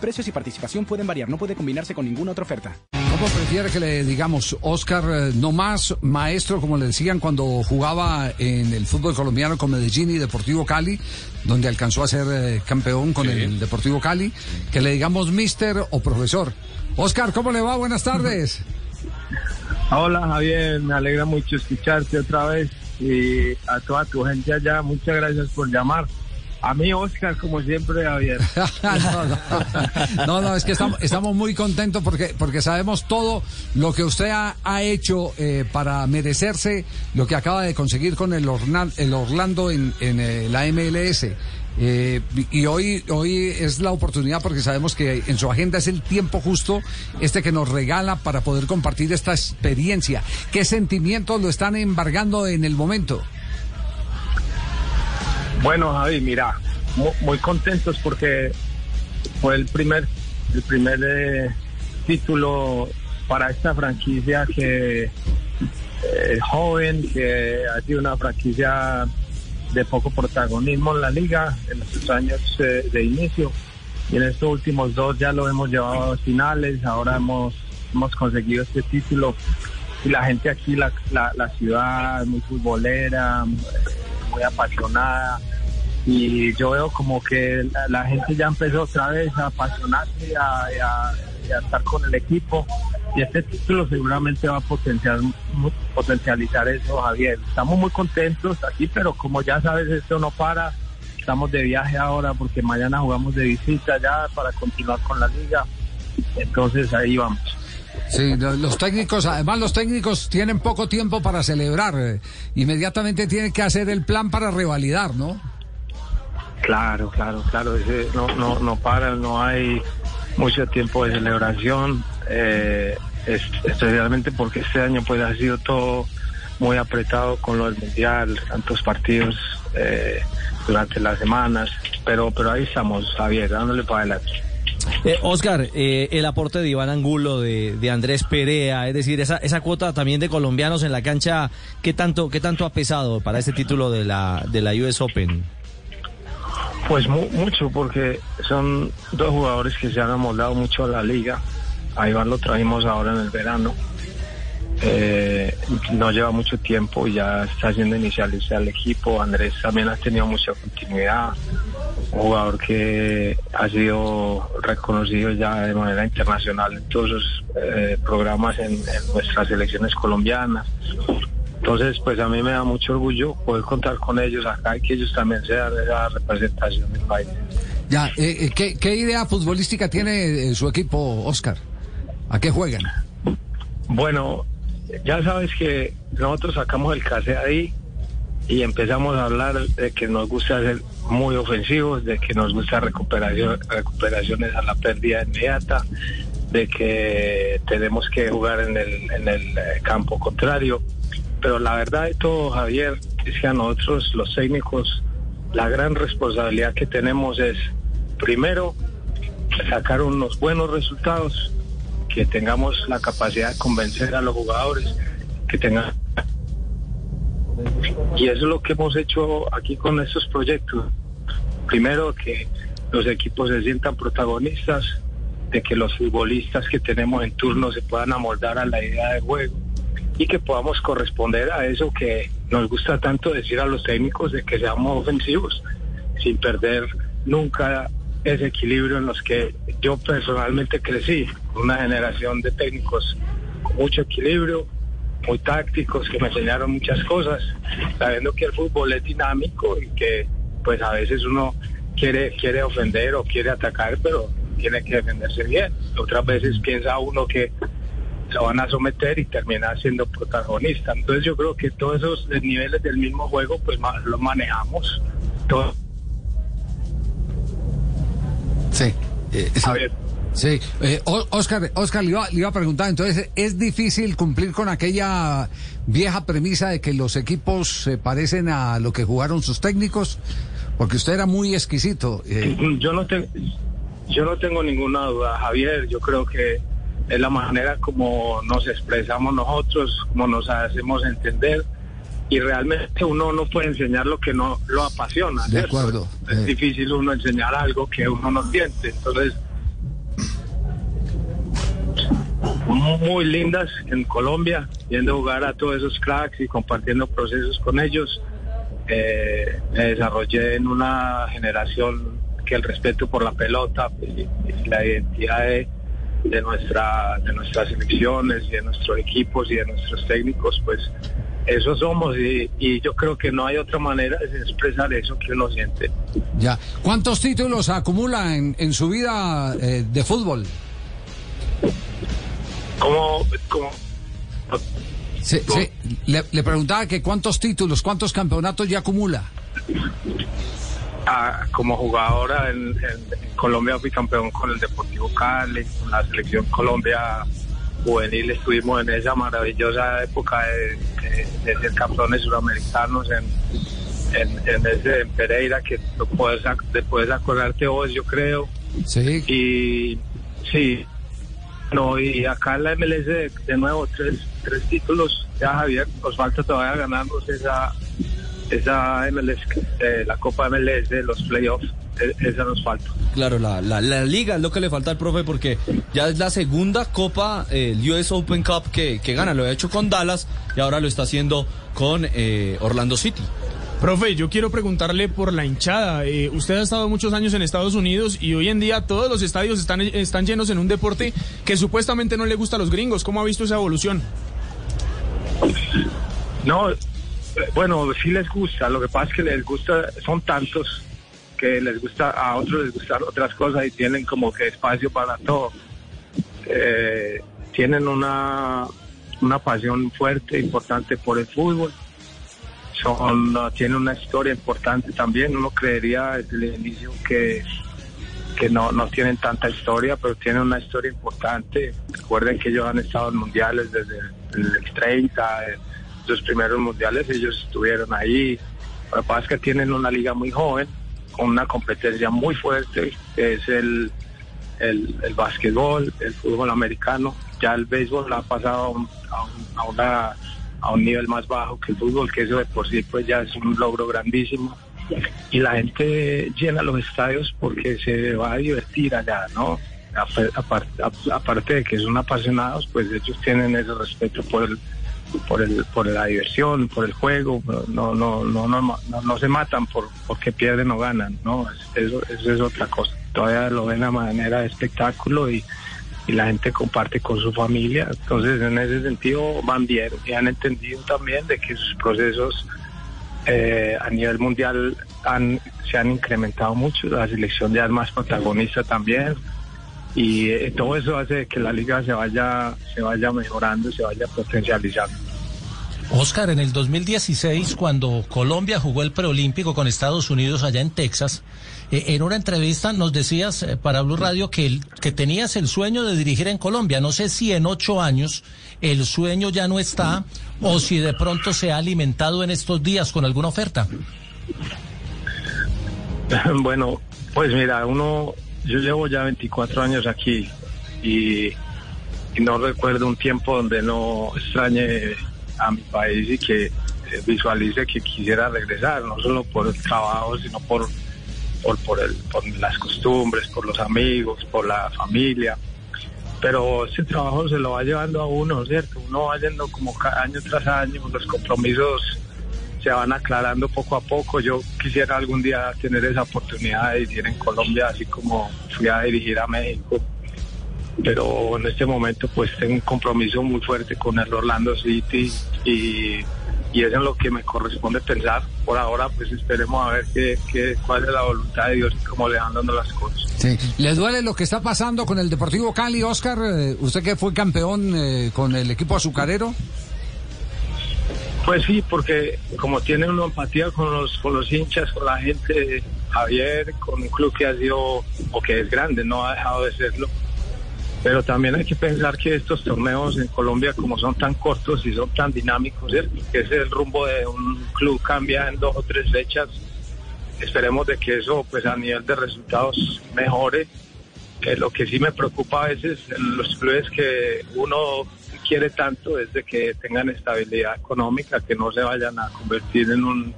Precios y participación pueden variar, no puede combinarse con ninguna otra oferta. ¿Cómo prefiere que le digamos, Oscar, eh, no más maestro, como le decían cuando jugaba en el fútbol colombiano con Medellín y Deportivo Cali, donde alcanzó a ser eh, campeón con el Deportivo Cali, que le digamos mister o profesor? Oscar, ¿cómo le va? Buenas tardes. Hola Javier, me alegra mucho escucharte otra vez y a toda tu gente allá, muchas gracias por llamar. A mí, Oscar, como siempre, Javier. no, no, es que estamos, estamos muy contentos porque, porque sabemos todo lo que usted ha, ha hecho eh, para merecerse lo que acaba de conseguir con el, el Orlando en, en eh, la MLS. Eh, y hoy, hoy es la oportunidad porque sabemos que en su agenda es el tiempo justo este que nos regala para poder compartir esta experiencia. ¿Qué sentimientos lo están embargando en el momento? Bueno, Javi, mira, muy, contentos porque fue el primer, el primer eh, título para esta franquicia que eh, joven, que ha sido una franquicia de poco protagonismo en la liga en sus años eh, de inicio. Y en estos últimos dos ya lo hemos llevado a finales, ahora hemos, hemos conseguido este título. Y la gente aquí, la, la, la ciudad, muy futbolera, muy apasionada y yo veo como que la, gente ya empezó otra vez a apasionarse a, a, estar con el equipo y este título seguramente va a potenciar, potencializar eso, Javier. Estamos muy contentos aquí, pero como ya sabes, esto no para. Estamos de viaje ahora porque mañana jugamos de visita ya para continuar con la liga. Entonces ahí vamos. Sí, los técnicos, además los técnicos tienen poco tiempo para celebrar. Eh, inmediatamente tienen que hacer el plan para revalidar, ¿no? Claro, claro, claro. no, no, no para, no hay mucho tiempo de celebración, eh, especialmente porque este año pues ha sido todo muy apretado con lo del mundial, tantos partidos eh, durante las semanas, pero pero ahí estamos, Javier, dándole para adelante. Eh, Oscar, eh, el aporte de Iván Angulo, de, Andrés Perea, es decir, esa, esa cuota también de colombianos en la cancha, ¿qué tanto, qué tanto ha pesado para este título de la, de la US Open? Pues mucho, porque son dos jugadores que se han amoldado mucho a la liga. A Iván lo trajimos ahora en el verano. Eh, no lleva mucho tiempo y ya está haciendo inicializar al equipo. Andrés también ha tenido mucha continuidad. Un jugador que ha sido reconocido ya de manera internacional en todos los eh, programas en, en nuestras selecciones colombianas. Entonces, pues a mí me da mucho orgullo poder contar con ellos acá y que ellos también sean la representación del país. Ya, eh, eh, ¿qué, idea futbolística tiene eh, su equipo, Oscar? ¿A qué juegan? Bueno, ya sabes que nosotros sacamos el case ahí y empezamos a hablar de que nos gusta ser muy ofensivos, de que nos gusta recuperación, recuperaciones a la pérdida inmediata, de que tenemos que jugar en el, en el campo contrario. Pero la verdad de todo, Javier, es que a nosotros los técnicos la gran responsabilidad que tenemos es, primero, sacar unos buenos resultados, que tengamos la capacidad de convencer a los jugadores, que tengan... Y eso es lo que hemos hecho aquí con estos proyectos. Primero, que los equipos se sientan protagonistas, de que los futbolistas que tenemos en turno se puedan amoldar a la idea de juego y que podamos corresponder a eso que nos gusta tanto decir a los técnicos de que seamos ofensivos, sin perder nunca ese equilibrio en los que yo personalmente crecí, una generación de técnicos con mucho equilibrio, muy tácticos, que me enseñaron muchas cosas, sabiendo que el fútbol es dinámico y que pues a veces uno quiere, quiere ofender o quiere atacar, pero tiene que defenderse bien. Otras veces piensa uno que lo van a someter y termina siendo protagonista. Entonces yo creo que todos esos niveles del mismo juego pues los manejamos. Todo. Sí. Eh, sí. Eh, Oscar, Oscar le, iba, a preguntar, entonces, ¿es difícil cumplir con aquella vieja premisa de que los equipos se parecen a lo que jugaron sus técnicos? Porque usted era muy exquisito. Eh. Yo, no yo no tengo ninguna duda, Javier. Yo creo que es la manera como nos expresamos nosotros, como nos hacemos entender y realmente uno no puede enseñar lo que no lo apasiona. De acuerdo. Es difícil uno enseñar algo que uno no siente. Entonces, muy lindas en Colombia, viendo jugar a todos esos cracks y compartiendo procesos con ellos. Eh, me desarrollé en una generación que el respeto por la pelota y, y la identidad de, de nuestra de nuestras selecciones y de nuestros equipos y de nuestros técnicos, pues eso somos y, y yo creo que no hay otra manera de expresar eso que uno siente. Ya. ¿Cuántos títulos acumula en, en su vida eh, de fútbol? Como, como Sí, sí. Le, le preguntaba que cuántos títulos, cuántos campeonatos ya acumula. ah, como jugadora en, en- en Colombia fui campeón con el Deportivo Cali, con la selección Colombia juvenil estuvimos en esa maravillosa época de, de- de ser campeones suramericanos en, en, en ese en Pereira que lo puedes, te puedes acordarte vos yo creo Sí. y sí no y acá en la MLS de, de nuevo tres, tres títulos ya Javier nos falta todavía ganarnos esa esa MLS eh, la Copa MLS los playoffs eh, esa nos falta Claro, la, la, la liga es lo que le falta al profe porque ya es la segunda copa, eh, el US Open Cup que, que gana. Lo ha hecho con Dallas y ahora lo está haciendo con eh, Orlando City. Profe, yo quiero preguntarle por la hinchada. Eh, usted ha estado muchos años en Estados Unidos y hoy en día todos los estadios están, están llenos en un deporte que supuestamente no le gusta a los gringos. ¿Cómo ha visto esa evolución? No, bueno, sí les gusta. Lo que pasa es que les gusta, son tantos que les gusta, a otros les gustan otras cosas y tienen como que espacio para todo. Eh, tienen una, una pasión fuerte, importante por el fútbol. Son, tienen una historia importante también. Uno creería desde el inicio que, que no, no tienen tanta historia, pero tienen una historia importante. Recuerden que ellos han estado en mundiales desde el, el 30, eh, los primeros mundiales, ellos estuvieron ahí. Lo que pasa es que tienen una liga muy joven, con una competencia muy fuerte, es el, el, el básquetbol, el fútbol americano. Ya el béisbol ha pasado a un- a una, a un nivel más bajo que el fútbol, que eso de por sí pues ya es un logro grandísimo. Y la gente llena los estadios porque se va a divertir allá, ¿no? Aparte, ap- aparte de que son apasionados, pues ellos tienen ese respeto por el por el por la diversión, por el juego, no no no no no, se matan por porque pierden o ganan, no, Es- eso eso es otra cosa. Todavía lo ven a manera de espectáculo y y la gente comparte con su familia, entonces en ese sentido van bien y han entendido también de que sus procesos eh, a nivel mundial han, se han incrementado mucho, la selección ya es protagonista también. Y eh, todo eso hace que la liga se vaya se vaya mejorando, se vaya potencializando. Oscar, en el 2016, cuando Colombia jugó el preolímpico con Estados Unidos allá en Texas, eh, en una entrevista nos decías eh, para Blue Radio que, el- que tenías el sueño de dirigir en Colombia. No sé si en ocho años el sueño ya no está o si de pronto se ha alimentado en estos días con alguna oferta. bueno, pues mira, uno, yo llevo ya 24 años aquí y, y no recuerdo un tiempo donde no extrañe a mi país y que eh, visualice que quisiera regresar, no solo por el trabajo, sino por, por, por, el, por las costumbres, por los amigos, por la familia. Pero ese trabajo se lo va llevando a uno, ¿cierto? Uno va yendo como año tras año, los compromisos se van aclarando poco a poco. Yo quisiera algún día tener esa oportunidad de dirigir en Colombia, así como fui a dirigir a México. Pero en este momento pues tengo un compromiso muy fuerte con el Orlando City y, y eso es lo que me corresponde pensar. Por ahora pues esperemos a ver qué, qué, cuál es la voluntad de Dios y cómo le van dando las cosas. Sí. ¿Le duele lo que está pasando con el Deportivo Cali, Oscar? Eh, usted que fue campeón eh, con el equipo azucarero. Pues sí, porque como tiene una empatía con los, con los hinchas, con la gente, Javier, con un club que ha sido, o que es grande, no ha dejado de serlo. Pero también hay que pensar que estos torneos en Colombia, como son tan cortos y son tan dinámicos, ¿cierto? que es el rumbo de un club cambia en dos o tres fechas. Esperemos de que eso, pues a nivel de resultados, mejore. Eh, lo que sí me preocupa a veces en los clubes que uno quiere tanto es de que tengan estabilidad económica, que no se vayan a convertir en un,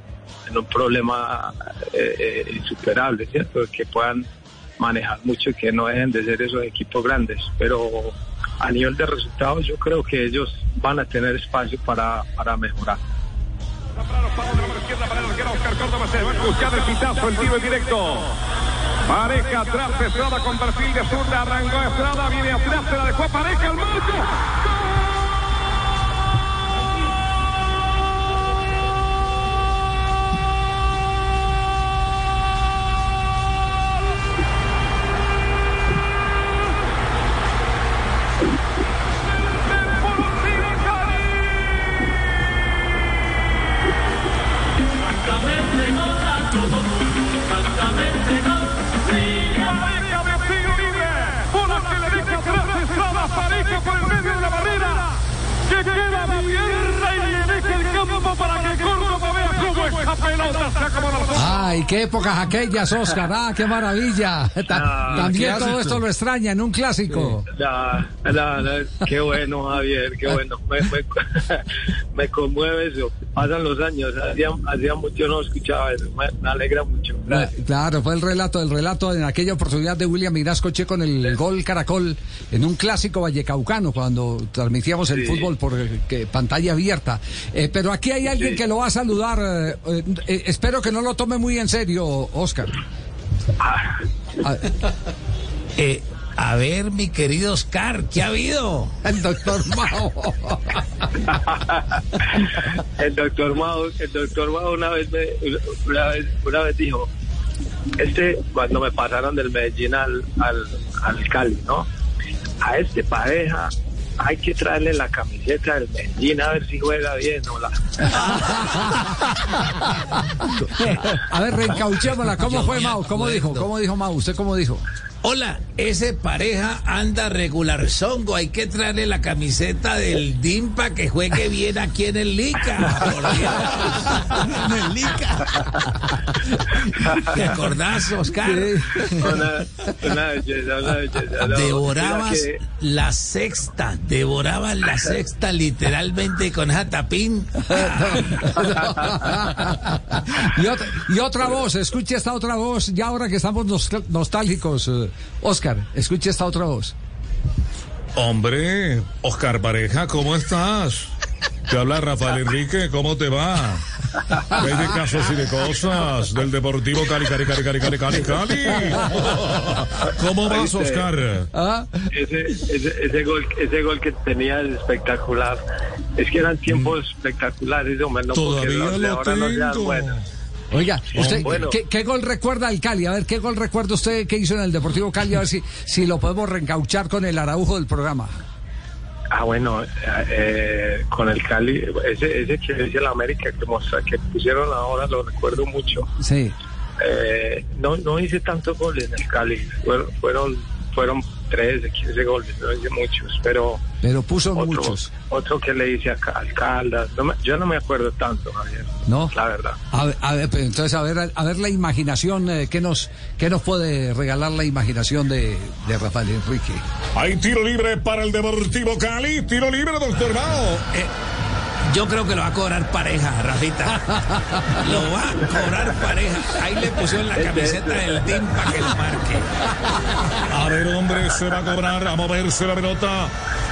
en un problema eh, eh, insuperable, ¿cierto? Que puedan manejar mucho y que no dejen de ser esos equipos grandes. Pero a nivel de resultados yo creo que ellos van a tener espacio para, para mejorar. Buscar el pitazo, el tiro en directo. Pareja atrás, Estrada con perfil de zurda, arrancó Estrada, viene atrás, se la dejó Pareja, el marco. Épocas aquellas, Oscar. Ah, qué maravilla. Ta- Ah, También todo esto lo extraña en un clásico. La, la, la- qué bueno, Javier, qué bueno. Me, me, me conmueve eso. Pasan los años, hacía, hacía mucho no escuchaba eso. Me, me alegra mucho. Gracias. Claro, fue el relato, el relato en aquella oportunidad de William Mirascoche con el gol Caracol en un clásico vallecaucano cuando transmitíamos el Sí. fútbol por eh, que- pantalla abierta. Eh, pero aquí hay alguien Sí. que lo va a saludar. eh, eh, eh, espero que no lo tome muy en serio, Oscar. Ah, Ah, Eh, a ver, mi querido Oscar, ¿qué ha habido? el doctor Mao. el doctor Mao, el doctor Mao una vez me, una vez, una vez dijo, este, cuando me pasaron del Medellín al, al, al Cali, ¿no? A este pareja hay que traerle la camiseta del Medellín a ver si juega bien o la... A ver, reencauchémosla. ¿Cómo fue Mao? ¿Cómo dijo? ¿Cómo dijo Mao? ¿Usted cómo dijo? Hola, ese pareja anda regular zongo. Hay que traerle la camiseta del DIMPA que juegue bien aquí en el Lica. por Dios. en el Lica. ¿Te acordás, Oscar? Una, una belleza, una belleza. no, Devorabas que- la sexta, devorabas la sexta literalmente con esa tapín. y, otra, y otra voz, escuche esta otra voz, ya ahora que estamos nos- nostálgicos, eh, Oscar, escuche esta otra voz. Hombre, Oscar Pareja, ¿cómo estás? Te habla Rafael Enrique, ¿cómo te va? De casos y de cosas del Deportivo Cali, Cali, Cali, Cali, Cali, Cali, Cali. ¿Cómo vas. Oscar? ¿Ah? ese, ese, ese gol ese gol que tenía es espectacular es que eran tiempos espectaculares hombre no porque Todavía los de lo ahora no sean tengo. buenos. Oiga, usted, Bueno. ¿qué, qué gol recuerda al Cali? A ver, ¿qué gol recuerda usted que hizo en el Deportivo Cali? A ver si, si lo podemos reencauchar con el araujo del programa. ah bueno eh, con el Cali ese ese que decía la América que mostra que pusieron ahora lo recuerdo mucho Sí. Eh, no no hice tantos goles en el Cali fueron fueron fueron 13 15 goles no hice muchos pero Pero puso otro, muchos, otro que le hice a Ca- al Caldas no me- yo no me acuerdo tanto Javier ¿no? la verdad A ver, a ver, entonces, a ver, a ver la imaginación, eh, ¿qué, nos, ¿qué nos puede regalar la imaginación de, de Rafael Enrique? Hay tiro libre para el Deportivo Cali. Tiro libre, doctor Mao. Eh, yo creo que lo va a cobrar pareja, Rafita. Lo va a cobrar pareja. Ahí le pusieron la camiseta del DIM para que lo marque. A ver, hombre, se va a cobrar, a moverse la pelota.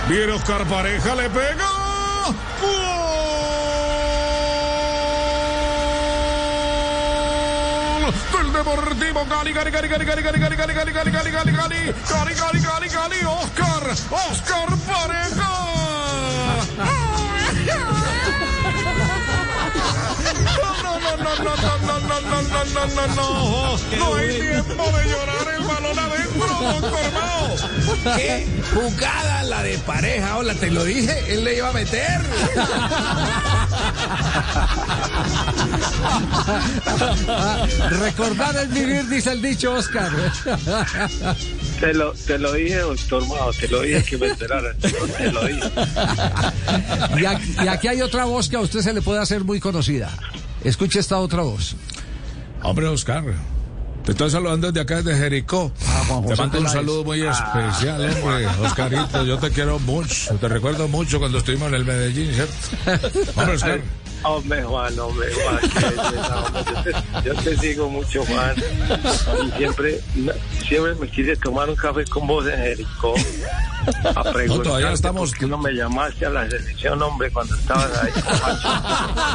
Viene Oscar Pareja, le pega. ¡Gol! Del Deportivo Cali, Cali, Cali, Cali, Cali, Cali, Cali, Cali, Cali, Cali, Cali, Cali, Cali, Cali, Cali, Oscar, Oscar Pareja. No, no, no, no, no, no, no, no, no, no, no, no. No hay tiempo de llorar el balón adentro, doctor Mao. ¿Qué jugada la de pareja? Hola, te lo dije, él le iba a meter. Recordar es vivir, dice el dicho Oscar. Te lo, te lo dije, doctor Mao, te lo dije que me enteraran. Te lo dije. Y aquí, y aquí hay otra voz que a usted se le puede hacer muy conocida. Escuche esta otra voz. Hombre, Oscar, te estoy saludando desde acá, desde Jericó. Ah, te mando un saludo muy especial, hombre. Oscarito, yo te quiero mucho. Te recuerdo mucho cuando estuvimos en el Medellín, ¿cierto? Hombre, Oscar, Hombre, Juan, hombre, Juan. hombre. Yo, te, yo te sigo mucho, Juan. Y siempre, siempre me quise tomar un café con vos en Jericó. A todavía estamos- ¿Por qué no me llamaste a la selección, hombre, cuando estabas ahí?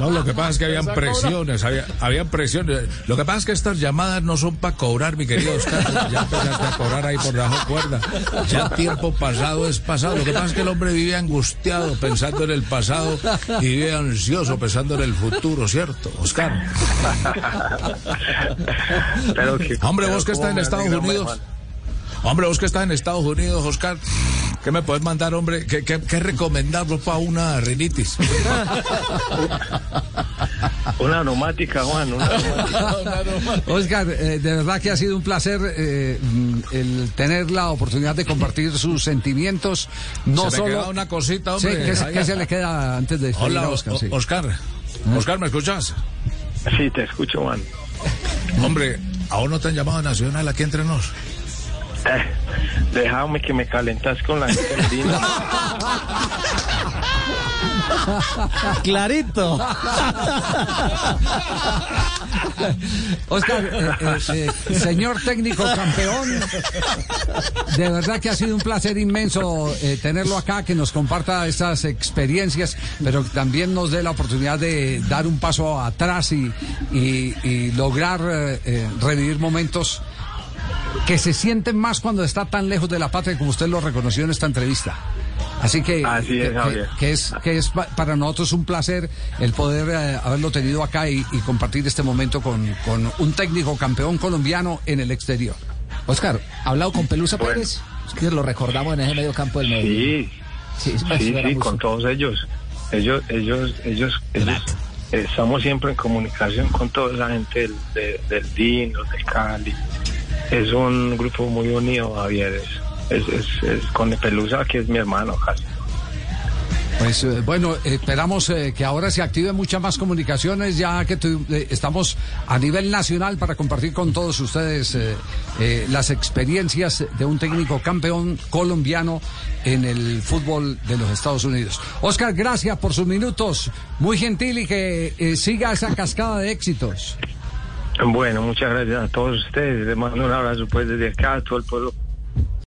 No, lo que pasa es que habían presiones, había, habían presiones. Lo que pasa es que estas llamadas no son para cobrar, mi querido Oscar. Ya empezaste a cobrar ahí por debajo cuerda. Ya tiempo pasado es pasado. Lo que pasa es que el hombre vive angustiado pensando en el pasado y vive ansioso pensando en el futuro, ¿cierto, Oscar? Pero que- Hombre, pero vos que estás en Estados Unidos. Hombre, vos que estás en Estados Unidos, Oscar, ¿qué me puedes mandar, hombre? ¿Qué, qué, qué para una rinitis? Una aromática, Juan, una aromática. Oscar, eh, de verdad que ha sido un placer eh, el tener la oportunidad de compartir sus sentimientos. No Se solo queda una cosita, Sí, hombre. ¿qué, se- Ahí- qué se le queda antes de Hola, a Oscar? Sí. Oscar. Oscar, ¿me escuchas? Sí, te escucho, Juan. Hombre, ¿aún no te han llamado a Nacional aquí entre nos? Eh, déjame que me calentas con la gente. Clarito. Oscar, eh, eh, señor técnico campeón, de verdad que ha sido un placer inmenso eh, tenerlo acá, que nos comparta estas experiencias, pero que también nos dé la oportunidad de dar un paso atrás y, y- lograr revivir momentos que se sienten más cuando está tan lejos de la patria como usted lo reconoció en esta entrevista. Así que, Así es, que- es, que es pa- para nosotros un placer el poder eh, haberlo tenido acá y, y compartir este momento con, con un técnico campeón colombiano en el exterior. Oscar, ¿ha hablado con Pelusa Bueno. Pérez? Es que lo recordamos en ese medio campo del medio. Sí, Sí, sí, con todos ellos. Ellos, ellos, ellos, ellos estamos siempre en comunicación con toda la gente del, de- del DIN, los de Cali. Es un grupo muy unido, Javier. Es, es, es, es con Pelusa, que es mi hermano casi. Pues eh, bueno, esperamos eh, que ahora se activen muchas más comunicaciones, ya que tu- eh, estamos a nivel nacional para compartir con todos ustedes las experiencias de un técnico campeón colombiano en el fútbol de los Estados Unidos. Oscar, gracias por sus minutos, muy gentil y que siga esa cascada de éxitos. Bueno, muchas gracias a todos ustedes. Les mando un abrazo pues desde acá a todo el pueblo